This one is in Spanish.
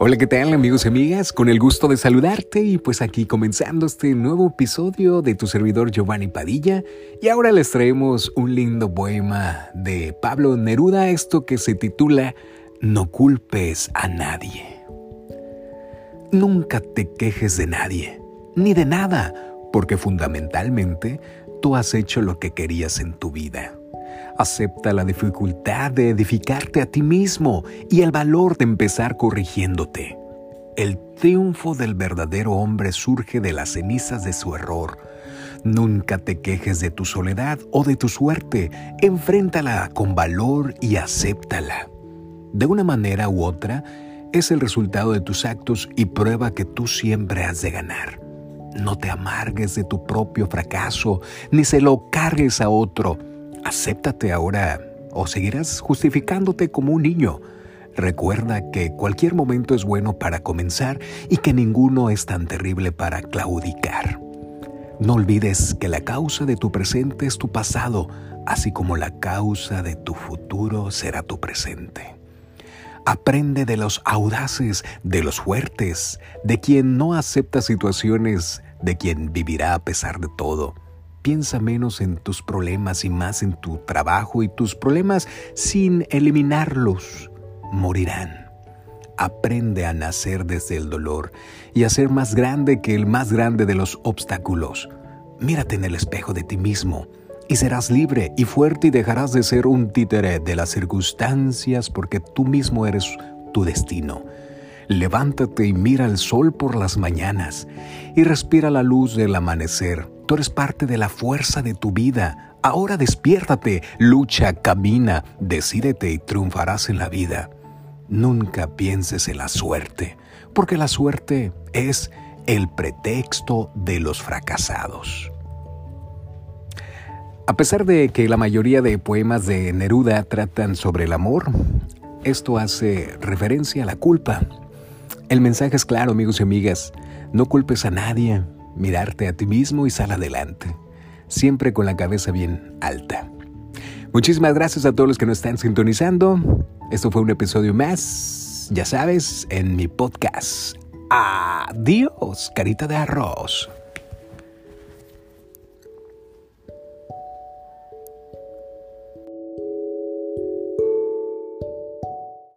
Hola, ¿qué tal amigos y amigas? Con el gusto de saludarte y pues aquí comenzando este nuevo episodio de tu servidor Giovanni Padilla y ahora les traemos un lindo poema de Pablo Neruda, esto que se titula No culpes a nadie. Nunca te quejes de nadie, ni de nada, porque fundamentalmente tú has hecho lo que querías en tu vida. Acepta la dificultad de edificarte a ti mismo y el valor de empezar corrigiéndote. El triunfo del verdadero hombre surge de las cenizas de su error. Nunca te quejes de tu soledad o de tu suerte. Enfréntala con valor y acéptala. De una manera u otra, es el resultado de tus actos y prueba que tú siempre has de ganar. No te amargues de tu propio fracaso, ni se lo cargues a otro. Acéptate ahora o seguirás justificándote como un niño. Recuerda que cualquier momento es bueno para comenzar y que ninguno es tan terrible para claudicar. No olvides que la causa de tu presente es tu pasado, así como la causa de tu futuro será tu presente. Aprende de los audaces, de los fuertes, de quien no acepta situaciones, de quien vivirá a pesar de todo Piensa menos en tus problemas y más en tu trabajo y tus problemas sin eliminarlos morirán. Aprende a nacer desde el dolor y a ser más grande que el más grande de los obstáculos. Mírate en el espejo de ti mismo y serás libre y fuerte y dejarás de ser un títere de las circunstancias porque tú mismo eres tu destino. Levántate y mira el sol por las mañanas y respira la luz del amanecer Tú eres parte de la fuerza de tu vida. Ahora despiértate, lucha, camina, decídete y triunfarás en la vida. Nunca pienses en la suerte, porque la suerte es el pretexto de los fracasados. A pesar de que la mayoría de poemas de Neruda tratan sobre el amor, esto hace referencia a la culpa. El mensaje es claro, amigos y amigas, no culpes a nadie, mirarte a ti mismo y sal adelante, siempre con la cabeza bien alta. Muchísimas gracias a todos los que nos están sintonizando. Esto fue un episodio más, ya sabes, en mi podcast. Adiós, carita de arroz.